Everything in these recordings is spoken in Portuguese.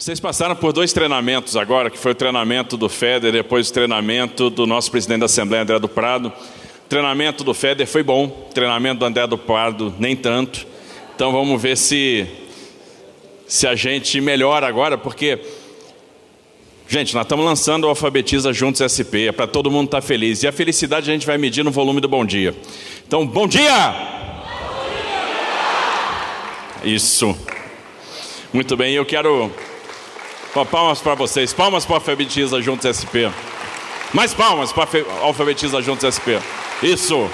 Vocês passaram por dois treinamentos agora, que foi o treinamento do FEDER, depois o treinamento do nosso presidente da Assembleia, André do Prado. O treinamento do FEDER foi bom, o treinamento do André do Prado nem tanto. Então vamos ver se, se a gente melhora agora, porque, gente, nós estamos lançando o Alfabetiza Juntos SP, é para todo mundo estar tá feliz. E a felicidade a gente vai medir no volume do bom dia. Então, bom dia! Bom dia! Isso. Muito bem, eu quero Palmas para vocês. Palmas para Alfabetiza Juntos SP. Mais palmas para Alfabetiza Juntos SP. Isso.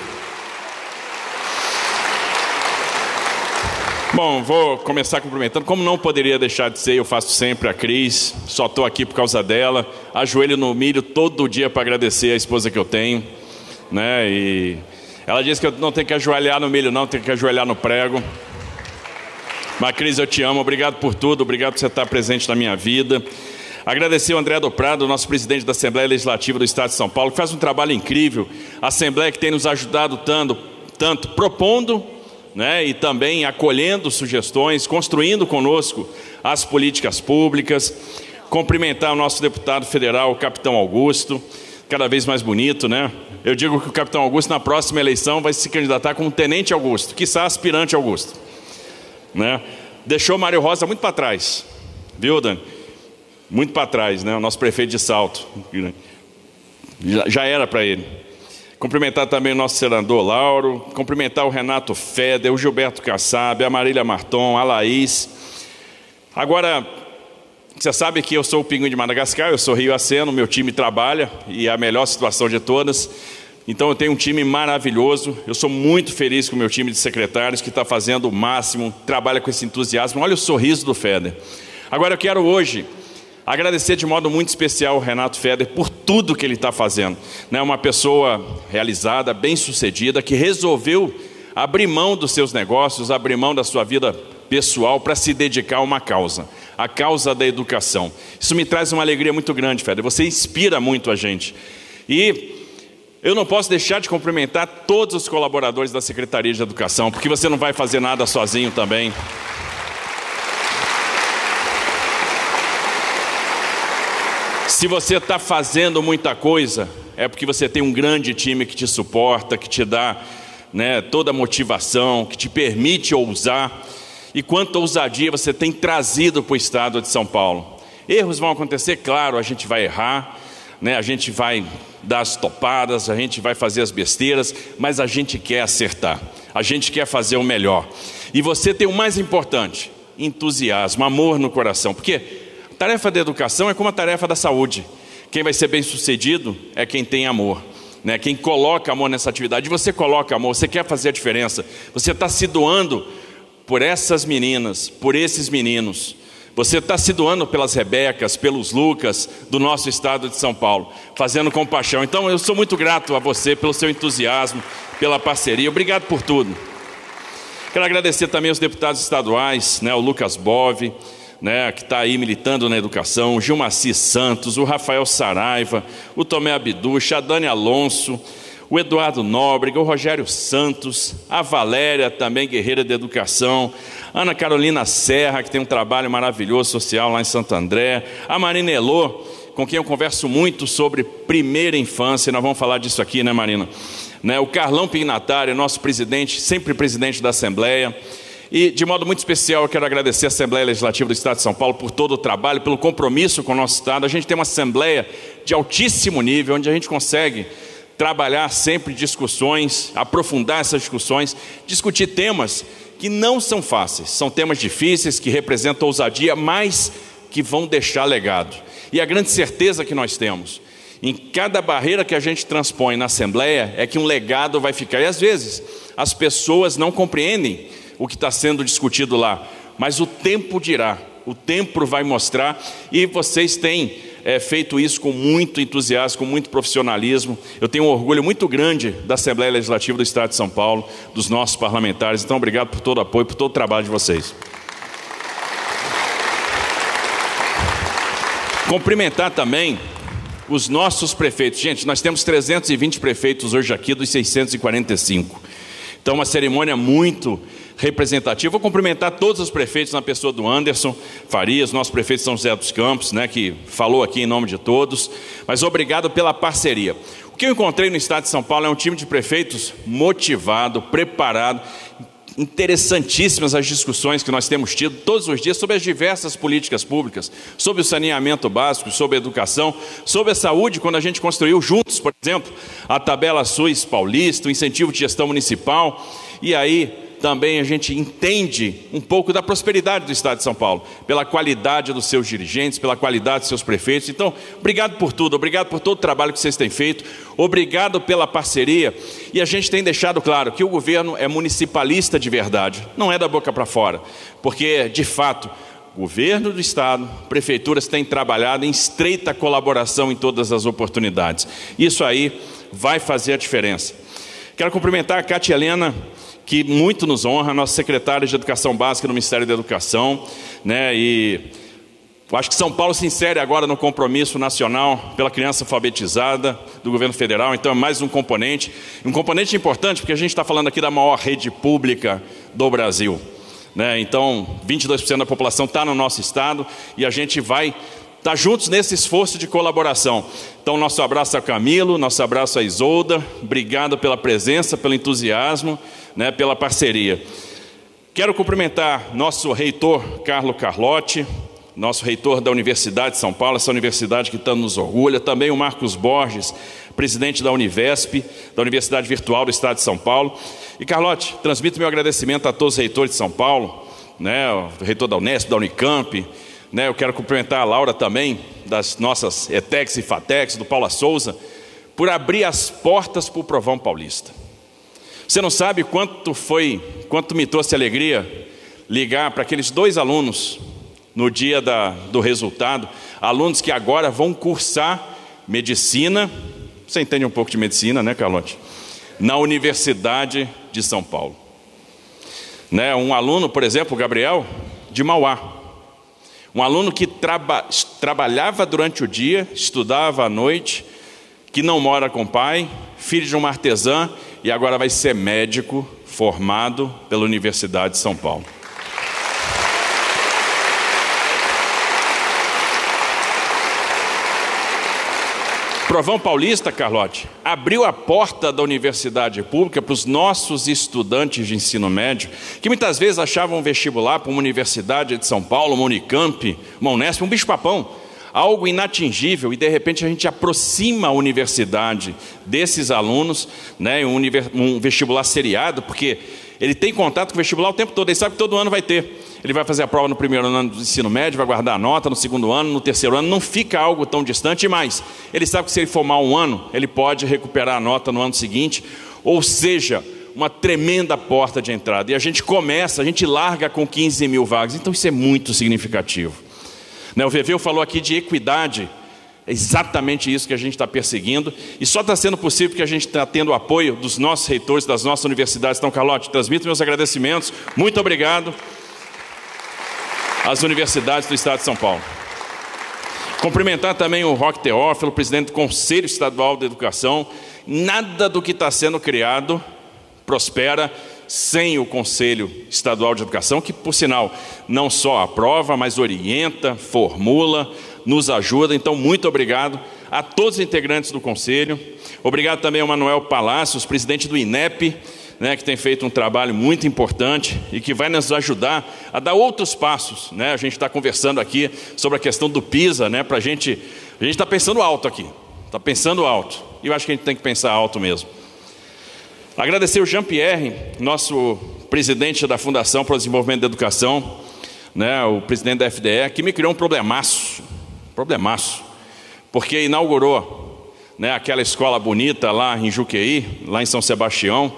Bom, vou começar cumprimentando. Como não poderia deixar de ser, eu faço sempre a Cris. Só estou aqui por causa dela. Ajoelho no milho todo dia para agradecer a esposa que eu tenho. Né? E ela disse que eu não tenho que ajoelhar no milho, não, tenho que ajoelhar no prego. Macris, eu te amo, obrigado por tudo, obrigado por você estar presente na minha vida. Agradecer o André do Prado, nosso presidente da Assembleia Legislativa do Estado de São Paulo, que faz um trabalho incrível. A Assembleia que tem nos ajudado tanto, tanto propondo né, e também acolhendo sugestões, construindo conosco as políticas públicas. Cumprimentar o nosso deputado federal, o capitão Augusto, cada vez mais bonito, né? Eu digo que o capitão Augusto, na próxima eleição, vai se candidatar como tenente Augusto, quiçá aspirante Augusto né? Deixou Mário Rosa muito para trás, viu, Dani? Muito para trás, né? O nosso prefeito de Salto. Já, já era para ele. Cumprimentar também o nosso senador Lauro, cumprimentar o Renato Feder, o Gilberto Kassab, a Marília Marton, a Laís. Agora, você sabe que eu sou o Pinguim de Madagascar, eu sou Rio Aceno, meu time trabalha e é a melhor situação de todas. Então eu tenho um time maravilhoso. Eu sou muito feliz com o meu time de secretários que está fazendo o máximo, trabalha com esse entusiasmo. Olha o sorriso do Feder. Agora eu quero hoje agradecer de modo muito especial o Renato Feder por tudo que ele está fazendo. É uma pessoa realizada, bem sucedida, que resolveu abrir mão dos seus negócios, abrir mão da sua vida pessoal para se dedicar a uma causa, a causa da educação. Isso me traz uma alegria muito grande, Feder. Você inspira muito a gente. E eu não posso deixar de cumprimentar todos os colaboradores da Secretaria de Educação, porque você não vai fazer nada sozinho também. Se você está fazendo muita coisa, é porque você tem um grande time que te suporta, que te dá né, toda a motivação, que te permite ousar. E quanta ousadia você tem trazido para o estado de São Paulo. Erros vão acontecer, claro, a gente vai errar, né, a gente vai dar as topadas, a gente vai fazer as besteiras, mas a gente quer acertar, a gente quer fazer o melhor. E você tem o mais importante: entusiasmo, amor no coração, porque a tarefa da educação é como a tarefa da saúde. Quem vai ser bem sucedido é quem tem amor. Né? Quem coloca amor nessa atividade, você coloca amor, você quer fazer a diferença, você está se doando por essas meninas, por esses meninos, você está se doando pelas Rebecas, pelos Lucas do nosso estado de São Paulo, fazendo compaixão. Então eu sou muito grato a você pelo seu entusiasmo, pela parceria. Obrigado por tudo. Quero agradecer também aos deputados estaduais, né, o Lucas Bove, né, que está aí militando na educação, o Gilmaci Santos, o Rafael Saraiva, o Tomé Abducha, a Dani Alonso, o Eduardo Nóbrega, o Rogério Santos, a Valéria, também guerreira de educação, Ana Carolina Serra, que tem um trabalho maravilhoso social lá em Santo André, a Marina Elô, com quem eu converso muito sobre primeira infância, nós vamos falar disso aqui, né, Marina? Né, o Carlão Pignatário, nosso presidente, sempre presidente da Assembleia. E, de modo muito especial, eu quero agradecer a Assembleia Legislativa do Estado de São Paulo por todo o trabalho, pelo compromisso com o nosso Estado. A gente tem uma Assembleia de altíssimo nível, onde a gente consegue trabalhar sempre discussões, aprofundar essas discussões, discutir temas que não são fáceis, são temas difíceis que representam ousadia, mas que vão deixar legado. E a grande certeza que nós temos, em cada barreira que a gente transpõe na Assembleia, é que um legado vai ficar. E às vezes as pessoas não compreendem o que está sendo discutido lá, mas o tempo dirá, o tempo vai mostrar, e vocês têm é, feito isso com muito entusiasmo, com muito profissionalismo. Eu tenho um orgulho muito grande da Assembleia Legislativa do Estado de São Paulo, dos nossos parlamentares. Então, obrigado por todo o apoio, por todo o trabalho de vocês. Cumprimentar também os nossos prefeitos. Gente, nós temos 320 prefeitos hoje aqui dos 645. Então, uma cerimônia muito representativa. Vou cumprimentar todos os prefeitos na pessoa do Anderson Farias, nosso prefeito São José dos Campos, né, que falou aqui em nome de todos. Mas obrigado pela parceria. O que eu encontrei no estado de São Paulo é um time de prefeitos motivado, preparado, interessantíssimas as discussões que nós temos tido todos os dias sobre as diversas políticas públicas, sobre o saneamento básico, sobre a educação, sobre a saúde, quando a gente construiu juntos, por exemplo, a tabela SUS paulista, o incentivo de gestão municipal, e aí também a gente entende um pouco da prosperidade do Estado de São Paulo, pela qualidade dos seus dirigentes, pela qualidade dos seus prefeitos. Então, obrigado por tudo, obrigado por todo o trabalho que vocês têm feito, obrigado pela parceria. E a gente tem deixado claro que o governo é municipalista de verdade, não é da boca para fora, porque, de fato, governo do estado, prefeituras têm trabalhado em estreita colaboração em todas as oportunidades. Isso aí vai fazer a diferença. Quero cumprimentar a Cátia Helena que muito nos honra, nossa secretária de Educação Básica no Ministério da Educação, né? E acho que São Paulo se insere agora no compromisso nacional pela criança alfabetizada do governo federal, então é mais um componente, um componente importante porque a gente está falando aqui da maior rede pública do Brasil. Né? Então, 22% da população está no nosso estado e a gente vai estar tá juntos nesse esforço de colaboração. Então, nosso abraço a Camilo, nosso abraço a Isolda, obrigado pela presença, pelo entusiasmo né, pela parceria. Quero cumprimentar nosso reitor Carlo Carlotti, nosso reitor da Universidade de São Paulo, essa universidade que tanto nos orgulha, também o Marcos Borges, presidente da Univesp, da Universidade Virtual do Estado de São Paulo. E Carlotti, transmito meu agradecimento a todos os reitores de São Paulo, né, o reitor da Unesp, da Unicamp, né, eu quero cumprimentar a Laura também, das nossas ETEX e FATEX, do Paula Souza, por abrir as portas para o Provão Paulista. Você não sabe quanto foi, quanto me trouxe alegria ligar para aqueles dois alunos no dia da, do resultado, alunos que agora vão cursar medicina. Você entende um pouco de medicina, né, Carlote? Na Universidade de São Paulo. Né, um aluno, por exemplo, Gabriel, de Mauá. Um aluno que traba, trabalhava durante o dia, estudava à noite, que não mora com pai, filho de uma artesã e agora vai ser médico formado pela Universidade de São Paulo. Provão Paulista, Carlote, abriu a porta da universidade pública para os nossos estudantes de ensino médio, que muitas vezes achavam vestibular para uma universidade de São Paulo, uma Unicamp, uma Unesp, um bicho-papão algo inatingível e de repente a gente aproxima a universidade desses alunos, né, um, um vestibular seriado, porque ele tem contato com o vestibular o tempo todo, ele sabe que todo ano vai ter. Ele vai fazer a prova no primeiro ano do ensino médio, vai guardar a nota no segundo ano, no terceiro ano, não fica algo tão distante, mas ele sabe que se ele formar um ano, ele pode recuperar a nota no ano seguinte, ou seja, uma tremenda porta de entrada. E a gente começa, a gente larga com 15 mil vagas, então isso é muito significativo. Né, o Veveu falou aqui de equidade. É exatamente isso que a gente está perseguindo. E só está sendo possível porque a gente está tendo o apoio dos nossos reitores, das nossas universidades. Então, Carlote, transmito meus agradecimentos. Muito obrigado às universidades do Estado de São Paulo. Cumprimentar também o Roque Teófilo, presidente do Conselho Estadual de Educação. Nada do que está sendo criado prospera sem o Conselho Estadual de Educação, que, por sinal, não só aprova, mas orienta, formula, nos ajuda. Então, muito obrigado a todos os integrantes do Conselho. Obrigado também ao Manuel Palácios, presidente do INEP, né, que tem feito um trabalho muito importante e que vai nos ajudar a dar outros passos. Né? A gente está conversando aqui sobre a questão do PISA, né, para a gente. A gente está pensando alto aqui, está pensando alto. E eu acho que a gente tem que pensar alto mesmo. Agradecer o Jean-Pierre, nosso presidente da Fundação para o Desenvolvimento da Educação, né, o presidente da FDE, que me criou um problemaço, problemaço, porque inaugurou né, aquela escola bonita lá em Juqueí, lá em São Sebastião.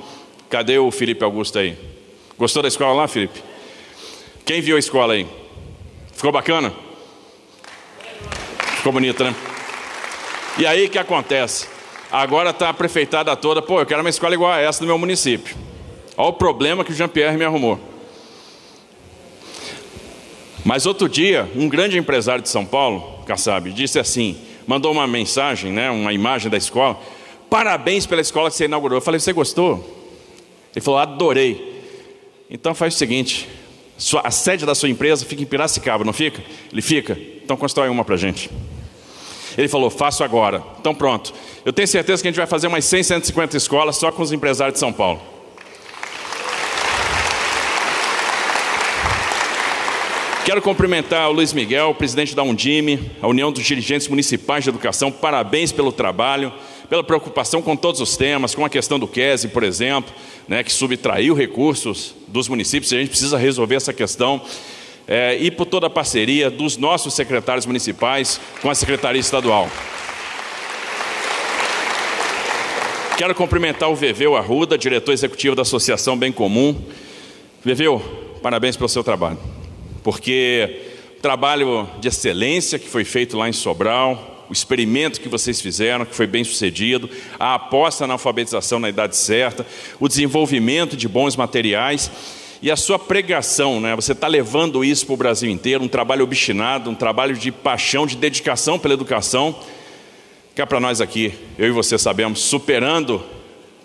Cadê o Felipe Augusto aí? Gostou da escola lá, Felipe? Quem viu a escola aí? Ficou bacana? Ficou bonita, né? E aí o que acontece? Agora está a prefeitada toda, pô, eu quero uma escola igual a essa do meu município. Olha o problema que o Jean-Pierre me arrumou. Mas outro dia, um grande empresário de São Paulo, Kassab, disse assim, mandou uma mensagem, né, uma imagem da escola, parabéns pela escola que você inaugurou. Eu falei, você gostou? Ele falou, adorei. Então faz o seguinte: a sede da sua empresa fica em Piracicaba, não fica? Ele fica. Então constrói uma para gente. Ele falou: faço agora. Então pronto. Eu tenho certeza que a gente vai fazer umas 100, 150 escolas só com os empresários de São Paulo. Quero cumprimentar o Luiz Miguel, presidente da Undime, a União dos Dirigentes Municipais de Educação. Parabéns pelo trabalho, pela preocupação com todos os temas, com a questão do QESE, por exemplo, né, que subtraiu recursos dos municípios. A gente precisa resolver essa questão. É, e por toda a parceria dos nossos secretários municipais com a Secretaria Estadual. Quero cumprimentar o Veveu Arruda, diretor executivo da Associação Bem Comum. Veveu, parabéns pelo seu trabalho porque o trabalho de excelência que foi feito lá em Sobral, o experimento que vocês fizeram, que foi bem sucedido, a aposta na alfabetização na idade certa, o desenvolvimento de bons materiais e a sua pregação, né? Você está levando isso para o Brasil inteiro, um trabalho obstinado, um trabalho de paixão, de dedicação pela educação, é para nós aqui, eu e você sabemos, superando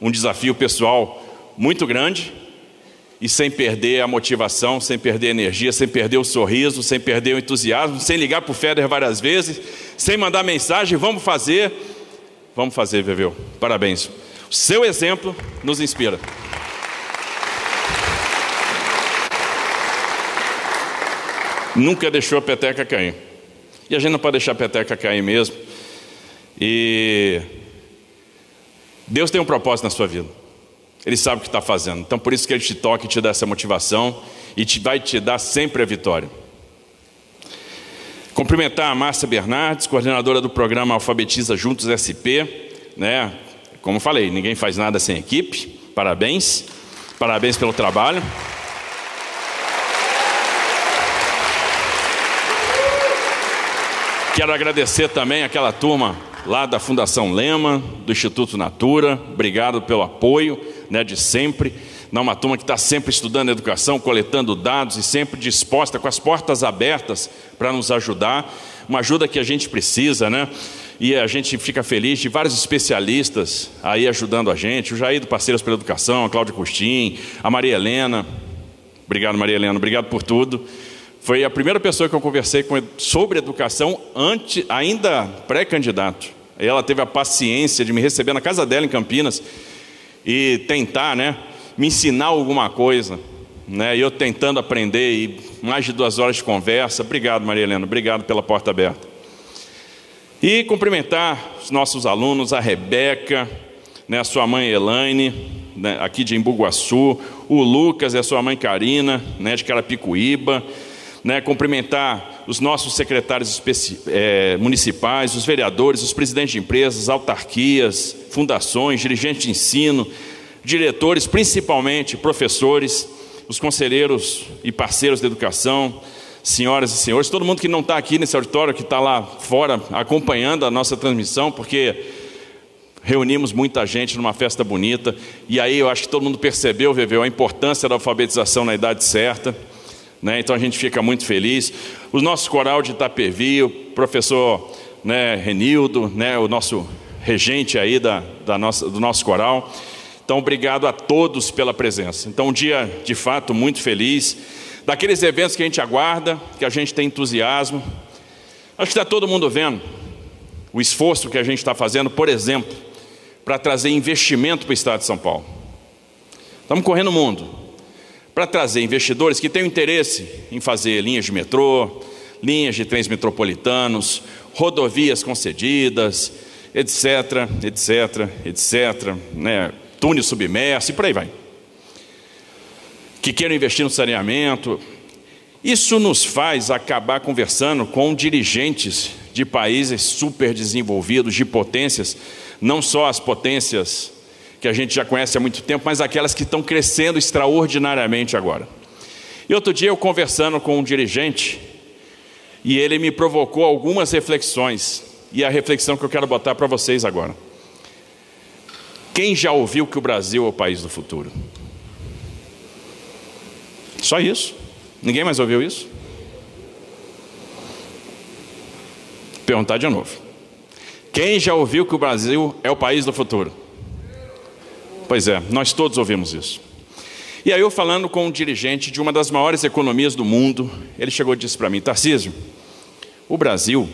um desafio pessoal muito grande, e sem perder a motivação, sem perder a energia, sem perder o sorriso, sem perder o entusiasmo, sem ligar para o Feder várias vezes, sem mandar mensagem, vamos fazer, vamos fazer, Veveu. Parabéns. O seu exemplo nos inspira. Nunca deixou a peteca cair. E a gente não pode deixar a peteca cair mesmo. E Deus tem um propósito na sua vida. Ele sabe o que está fazendo. Então, por isso que ele te toca e te dá essa motivação e te, vai te dar sempre a vitória. Cumprimentar a Márcia Bernardes, coordenadora do programa Alfabetiza Juntos SP. Né? Como falei, ninguém faz nada sem equipe. Parabéns. Parabéns pelo trabalho. Quero agradecer também aquela turma lá da Fundação Lema, do Instituto Natura. Obrigado pelo apoio né, de sempre. Não, uma turma que está sempre estudando educação, coletando dados e sempre disposta, com as portas abertas para nos ajudar. Uma ajuda que a gente precisa, né? E a gente fica feliz de vários especialistas aí ajudando a gente. O Jair do Parceiros pela Educação, a Cláudia Custim, a Maria Helena. Obrigado, Maria Helena. Obrigado por tudo. Foi a primeira pessoa que eu conversei com sobre educação antes, ainda pré-candidato. Ela teve a paciência de me receber na casa dela em Campinas e tentar, né, me ensinar alguma coisa, né? Eu tentando aprender e mais de duas horas de conversa. Obrigado, Maria Helena. Obrigado pela porta aberta. E cumprimentar os nossos alunos, a Rebeca, né, a sua mãe Elaine, né, aqui de Embuguaçu, o Lucas e a sua mãe Karina, né, de Carapicuíba né, cumprimentar os nossos secretários é, municipais, os vereadores, os presidentes de empresas, autarquias, fundações, dirigentes de ensino, diretores, principalmente professores, os conselheiros e parceiros da educação, senhoras e senhores, todo mundo que não está aqui nesse auditório, que está lá fora acompanhando a nossa transmissão, porque reunimos muita gente numa festa bonita, e aí eu acho que todo mundo percebeu, Veveu, a importância da alfabetização na idade certa. Né? Então a gente fica muito feliz. O nosso coral de Itapevi, o professor né, Renildo, né, o nosso regente aí da, da nossa, do nosso coral. Então, obrigado a todos pela presença. Então, um dia de fato muito feliz. Daqueles eventos que a gente aguarda, que a gente tem entusiasmo. Acho que está todo mundo vendo o esforço que a gente está fazendo, por exemplo, para trazer investimento para o Estado de São Paulo. Estamos correndo o mundo para trazer investidores que tenham interesse em fazer linhas de metrô, linhas de trens metropolitanos, rodovias concedidas, etc, etc, etc, né? túnel submerso e por aí vai. Que queiram investir no saneamento. Isso nos faz acabar conversando com dirigentes de países super desenvolvidos, de potências, não só as potências que a gente já conhece há muito tempo, mas aquelas que estão crescendo extraordinariamente agora. E outro dia eu conversando com um dirigente, e ele me provocou algumas reflexões, e a reflexão que eu quero botar para vocês agora. Quem já ouviu que o Brasil é o país do futuro? Só isso. Ninguém mais ouviu isso? Perguntar de novo. Quem já ouviu que o Brasil é o país do futuro? Pois é, nós todos ouvimos isso. E aí eu falando com um dirigente de uma das maiores economias do mundo, ele chegou e disse para mim, Tarcísio, o Brasil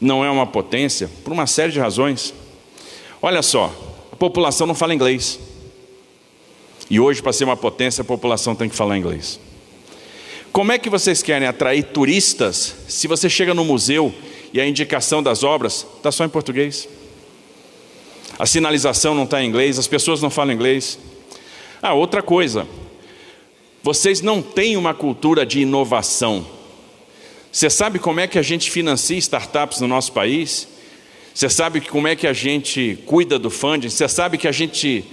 não é uma potência por uma série de razões. Olha só, a população não fala inglês. E hoje, para ser uma potência, a população tem que falar inglês. Como é que vocês querem atrair turistas se você chega no museu e a indicação das obras está só em português? A sinalização não está em inglês, as pessoas não falam inglês. Ah, outra coisa, vocês não têm uma cultura de inovação. Você sabe como é que a gente financia startups no nosso país? Você sabe como é que a gente cuida do funding? Você sabe que a gente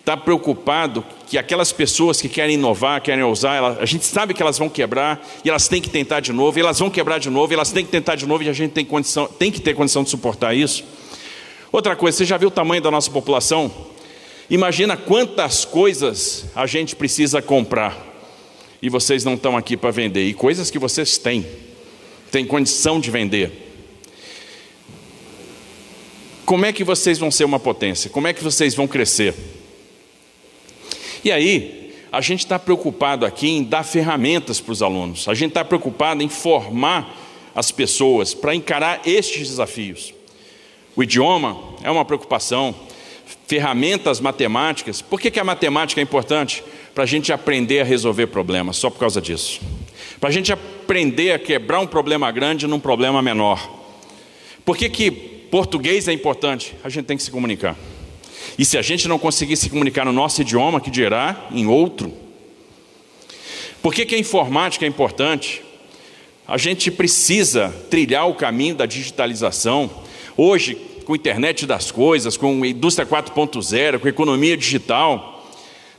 está preocupado que aquelas pessoas que querem inovar, querem ousar, a gente sabe que elas vão quebrar e elas têm que tentar de novo, e elas vão quebrar de novo, e elas têm que tentar de novo e a gente tem, condição, tem que ter condição de suportar isso. Outra coisa, você já viu o tamanho da nossa população? Imagina quantas coisas a gente precisa comprar e vocês não estão aqui para vender, e coisas que vocês têm, têm condição de vender. Como é que vocês vão ser uma potência? Como é que vocês vão crescer? E aí, a gente está preocupado aqui em dar ferramentas para os alunos, a gente está preocupado em formar as pessoas para encarar estes desafios. O idioma é uma preocupação, ferramentas matemáticas. Por que, que a matemática é importante? Para a gente aprender a resolver problemas, só por causa disso. Para a gente aprender a quebrar um problema grande num problema menor. Por que, que português é importante? A gente tem que se comunicar. E se a gente não conseguir se comunicar no nosso idioma, que dirá em outro? Por que, que a informática é importante? A gente precisa trilhar o caminho da digitalização. Hoje, com a internet das coisas, com a indústria 4.0, com a economia digital,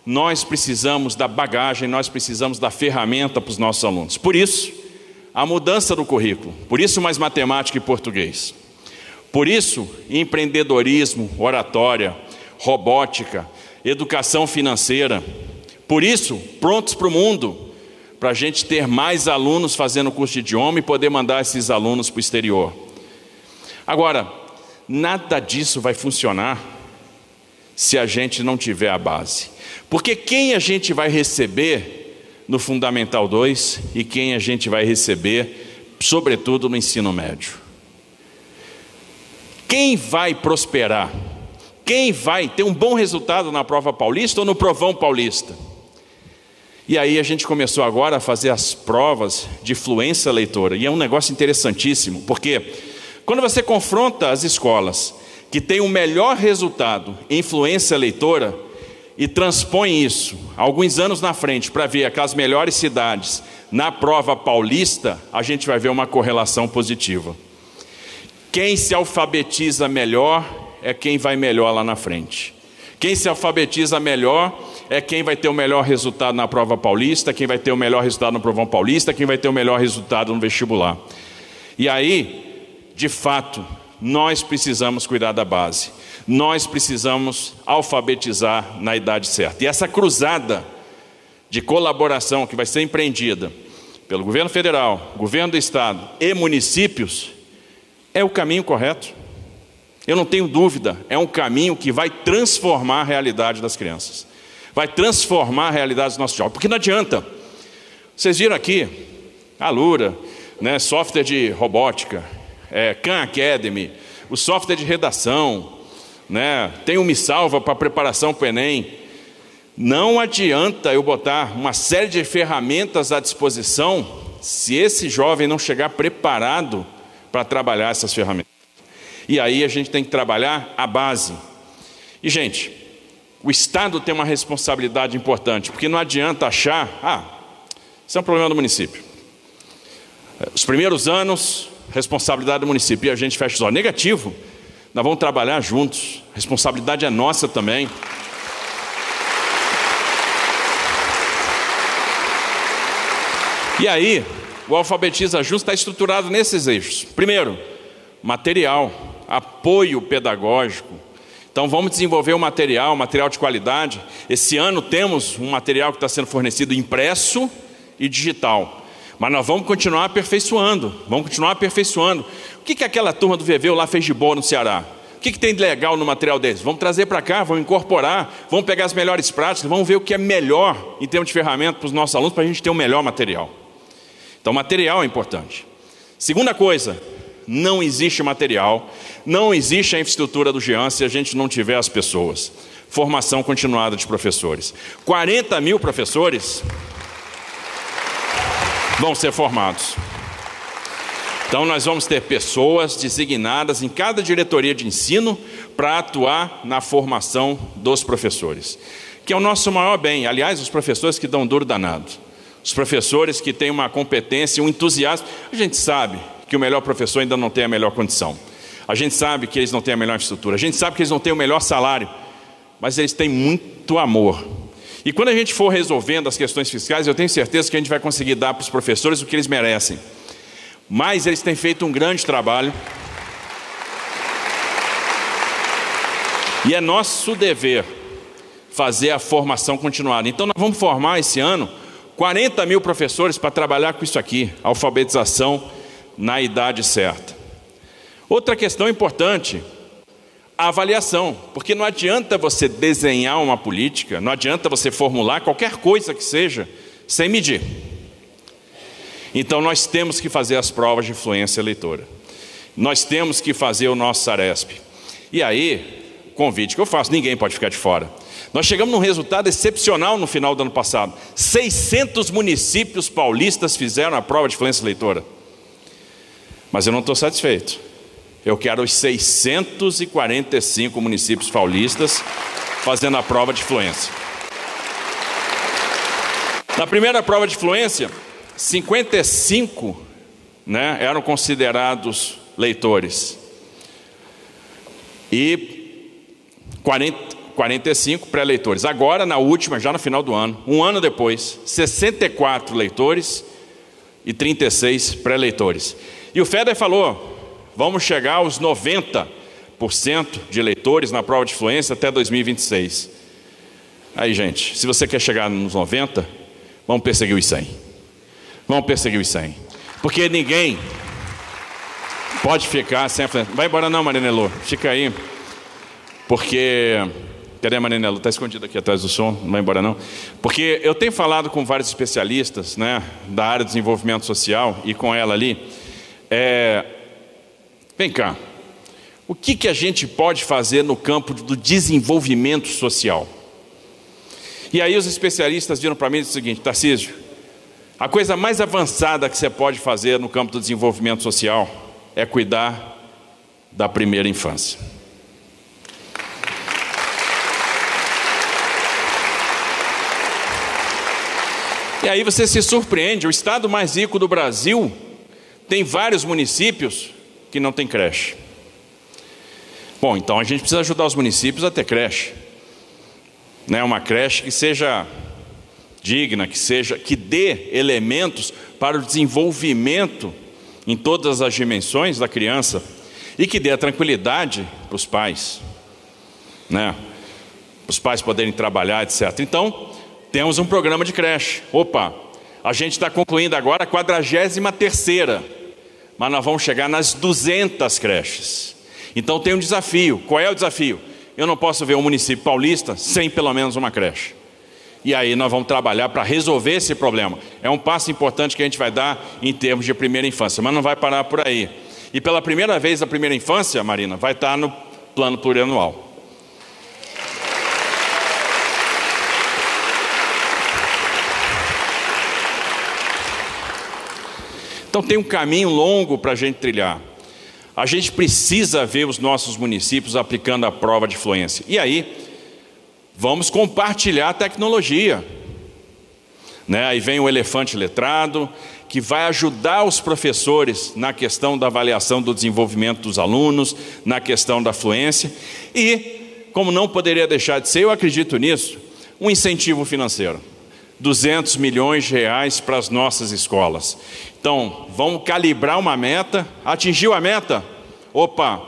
nós precisamos da bagagem, nós precisamos da ferramenta para os nossos alunos. Por isso, a mudança do currículo, por isso mais matemática e português. Por isso, empreendedorismo, oratória, robótica, educação financeira. Por isso, prontos para o mundo, para a gente ter mais alunos fazendo curso de idioma e poder mandar esses alunos para o exterior. Agora, nada disso vai funcionar se a gente não tiver a base. Porque quem a gente vai receber no Fundamental 2 e quem a gente vai receber, sobretudo, no ensino médio? Quem vai prosperar? Quem vai ter um bom resultado na prova paulista ou no provão paulista? E aí a gente começou agora a fazer as provas de fluência leitora. E é um negócio interessantíssimo, porque quando você confronta as escolas que têm o melhor resultado em fluência leitora e transpõe isso alguns anos na frente para ver aquelas melhores cidades na prova paulista, a gente vai ver uma correlação positiva. Quem se alfabetiza melhor é quem vai melhor lá na frente. Quem se alfabetiza melhor é quem vai ter o melhor resultado na prova paulista, quem vai ter o melhor resultado no provão paulista, quem vai ter o melhor resultado no vestibular. E aí, de fato, nós precisamos cuidar da base. Nós precisamos alfabetizar na idade certa. E essa cruzada de colaboração que vai ser empreendida pelo governo federal, governo do estado e municípios é o caminho correto. Eu não tenho dúvida, é um caminho que vai transformar a realidade das crianças, vai transformar a realidade dos nossos jovens, porque não adianta. Vocês viram aqui, a Lura, né, software de robótica, é, Khan Academy, o software de redação, né, tem o Me Salva para preparação para o Enem. Não adianta eu botar uma série de ferramentas à disposição se esse jovem não chegar preparado para trabalhar essas ferramentas. E aí a gente tem que trabalhar a base. E, gente, o Estado tem uma responsabilidade importante, porque não adianta achar, ah, isso é um problema do município. Os primeiros anos, responsabilidade do município, e a gente fecha os olhos. Negativo, nós vamos trabalhar juntos, responsabilidade é nossa também. E aí, o Alfabetiza Justo está estruturado nesses eixos. Primeiro, material apoio pedagógico. Então vamos desenvolver um material, um material de qualidade. Esse ano temos um material que está sendo fornecido impresso e digital. Mas nós vamos continuar aperfeiçoando, vamos continuar aperfeiçoando. O que, que aquela turma do VV lá fez de boa no Ceará? O que, que tem de legal no material deles? Vamos trazer para cá, vamos incorporar, vamos pegar as melhores práticas, vamos ver o que é melhor em termos de ferramenta para os nossos alunos, para a gente ter o um melhor material. Então, material é importante. Segunda coisa, não existe material, não existe a infraestrutura do GEAN se a gente não tiver as pessoas. Formação continuada de professores. 40 mil professores vão ser formados. Então, nós vamos ter pessoas designadas em cada diretoria de ensino para atuar na formação dos professores, que é o nosso maior bem. Aliás, os professores que dão duro danado, os professores que têm uma competência, um entusiasmo. A gente sabe que o melhor professor ainda não tem a melhor condição. A gente sabe que eles não têm a melhor estrutura. A gente sabe que eles não têm o melhor salário. Mas eles têm muito amor. E quando a gente for resolvendo as questões fiscais, eu tenho certeza que a gente vai conseguir dar para os professores o que eles merecem. Mas eles têm feito um grande trabalho. E é nosso dever fazer a formação continuada. Então, nós vamos formar esse ano 40 mil professores para trabalhar com isso aqui, alfabetização na idade certa. Outra questão importante, a avaliação, porque não adianta você desenhar uma política, não adianta você formular qualquer coisa que seja sem medir. Então nós temos que fazer as provas de influência eleitora. Nós temos que fazer o nosso Saresp. E aí, convite que eu faço, ninguém pode ficar de fora. Nós chegamos num resultado excepcional no final do ano passado. 600 municípios paulistas fizeram a prova de influência eleitora. Mas eu não estou satisfeito. Eu quero os 645 municípios paulistas fazendo a prova de fluência. Na primeira prova de fluência, 55 né, eram considerados leitores. E 40, 45 pré-leitores. Agora, na última, já no final do ano, um ano depois, 64 leitores e 36 pré-leitores. E o FEDER falou: vamos chegar aos 90% de eleitores na prova de fluência até 2026. Aí, gente, se você quer chegar nos 90, vamos perseguir os 100. Vamos perseguir os 100. Porque ninguém pode ficar sem a Vai embora não, Marinelo. Fica aí. Porque... Cadê a Marinelo? Está escondido aqui atrás do som. Não vai embora não. Porque eu tenho falado com vários especialistas né, da área de desenvolvimento social e com ela ali. É, Vem cá. O que, que a gente pode fazer no campo do desenvolvimento social? E aí os especialistas viram para mim o seguinte, Tarcísio, a coisa mais avançada que você pode fazer no campo do desenvolvimento social é cuidar da primeira infância. E aí você se surpreende, o estado mais rico do Brasil tem vários municípios que não tem creche. Bom, então a gente precisa ajudar os municípios a ter creche. Né? Uma creche que seja digna, que seja que dê elementos para o desenvolvimento em todas as dimensões da criança e que dê a tranquilidade para os pais, né? Os pais poderem trabalhar, etc. Então, temos um programa de creche. Opa, a gente está concluindo agora a 43 terceira mas nós vamos chegar nas 200 creches. Então tem um desafio. Qual é o desafio? Eu não posso ver um município paulista sem pelo menos uma creche. E aí nós vamos trabalhar para resolver esse problema. É um passo importante que a gente vai dar em termos de primeira infância, mas não vai parar por aí. E pela primeira vez a primeira infância, Marina, vai estar no plano plurianual. Então tem um caminho longo para a gente trilhar. A gente precisa ver os nossos municípios aplicando a prova de fluência. E aí, vamos compartilhar a tecnologia. Né? Aí vem o elefante letrado, que vai ajudar os professores na questão da avaliação do desenvolvimento dos alunos, na questão da fluência. E, como não poderia deixar de ser, eu acredito nisso, um incentivo financeiro. 200 milhões de reais para as nossas escolas. Então, vamos calibrar uma meta, atingiu a meta? Opa,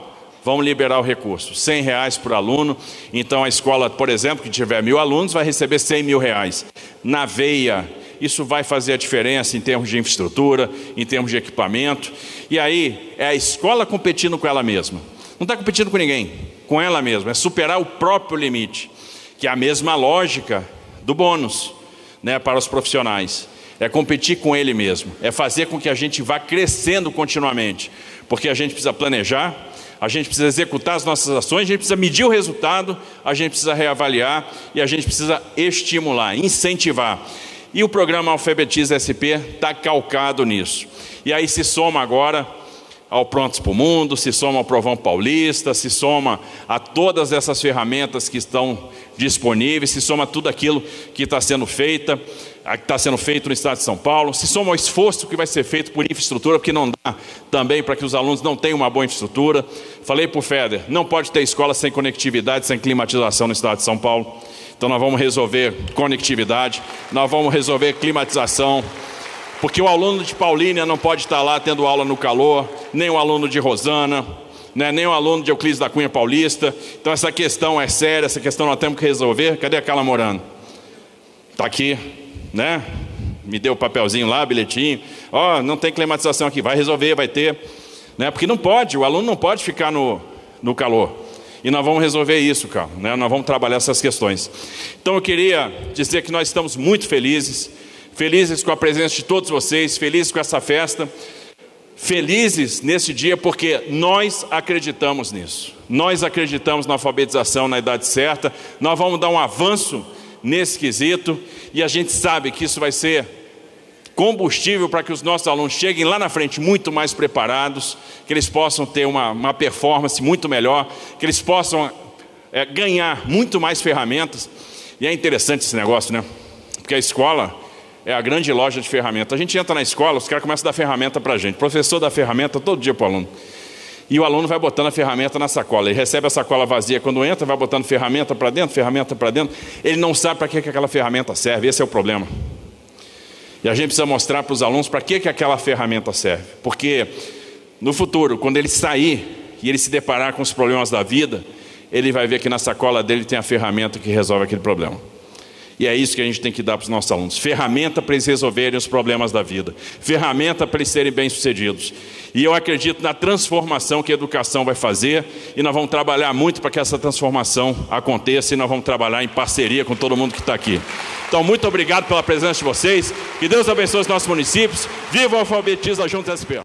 vamos liberar o recurso, 100 reais por aluno. Então, a escola, por exemplo, que tiver mil alunos, vai receber 100 mil reais. Na veia, isso vai fazer a diferença em termos de infraestrutura, em termos de equipamento. E aí, é a escola competindo com ela mesma. Não está competindo com ninguém, com ela mesma, é superar o próprio limite, que é a mesma lógica do bônus né, para os profissionais. É competir com ele mesmo, é fazer com que a gente vá crescendo continuamente, porque a gente precisa planejar, a gente precisa executar as nossas ações, a gente precisa medir o resultado, a gente precisa reavaliar e a gente precisa estimular, incentivar. E o programa Alfabetiza SP está calcado nisso. E aí se soma agora ao Prontos para o Mundo, se soma ao Provão Paulista, se soma a todas essas ferramentas que estão disponíveis, se soma tudo aquilo que está sendo feita, que está sendo feito no estado de São Paulo, se soma ao esforço que vai ser feito por infraestrutura, porque não dá também para que os alunos não tenham uma boa infraestrutura. Falei para o Feder, não pode ter escola sem conectividade, sem climatização no estado de São Paulo. Então nós vamos resolver conectividade, nós vamos resolver climatização, porque o aluno de Paulínia não pode estar lá tendo aula no calor, nem o aluno de Rosana, né, nem o aluno de Euclides da Cunha Paulista. Então essa questão é séria, essa questão nós temos que resolver. Cadê a Carla Morano? Está aqui, né? Me deu o papelzinho lá, bilhetinho. Ó, oh, não tem climatização aqui, vai resolver, vai ter. Né? Porque não pode, o aluno não pode ficar no, no calor. E nós vamos resolver isso, cara. Né? Nós vamos trabalhar essas questões. Então eu queria dizer que nós estamos muito felizes felizes com a presença de todos vocês, felizes com essa festa, felizes nesse dia porque nós acreditamos nisso. Nós acreditamos na alfabetização na idade certa, nós vamos dar um avanço nesse quesito e a gente sabe que isso vai ser combustível para que os nossos alunos cheguem lá na frente muito mais preparados, que eles possam ter uma, uma performance muito melhor, que eles possam é, ganhar muito mais ferramentas. E é interessante esse negócio, né? Porque a escola é a grande loja de ferramentas. A gente entra na escola, os caras começam a dar ferramenta para a gente. O professor dá ferramenta todo dia para o aluno. E o aluno vai botando a ferramenta na sacola. Ele recebe a sacola vazia quando entra, vai botando ferramenta para dentro, ferramenta para dentro. Ele não sabe para que, que aquela ferramenta serve. Esse é o problema. E a gente precisa mostrar para os alunos para que, que aquela ferramenta serve. Porque no futuro, quando ele sair e ele se deparar com os problemas da vida, ele vai ver que na sacola dele tem a ferramenta que resolve aquele problema. E é isso que a gente tem que dar para os nossos alunos: ferramenta para eles resolverem os problemas da vida, ferramenta para eles serem bem-sucedidos. E eu acredito na transformação que a educação vai fazer, e nós vamos trabalhar muito para que essa transformação aconteça, e nós vamos trabalhar em parceria com todo mundo que está aqui. Então, muito obrigado pela presença de vocês, que Deus abençoe os nossos municípios, viva o Alfabetiza Junto SP.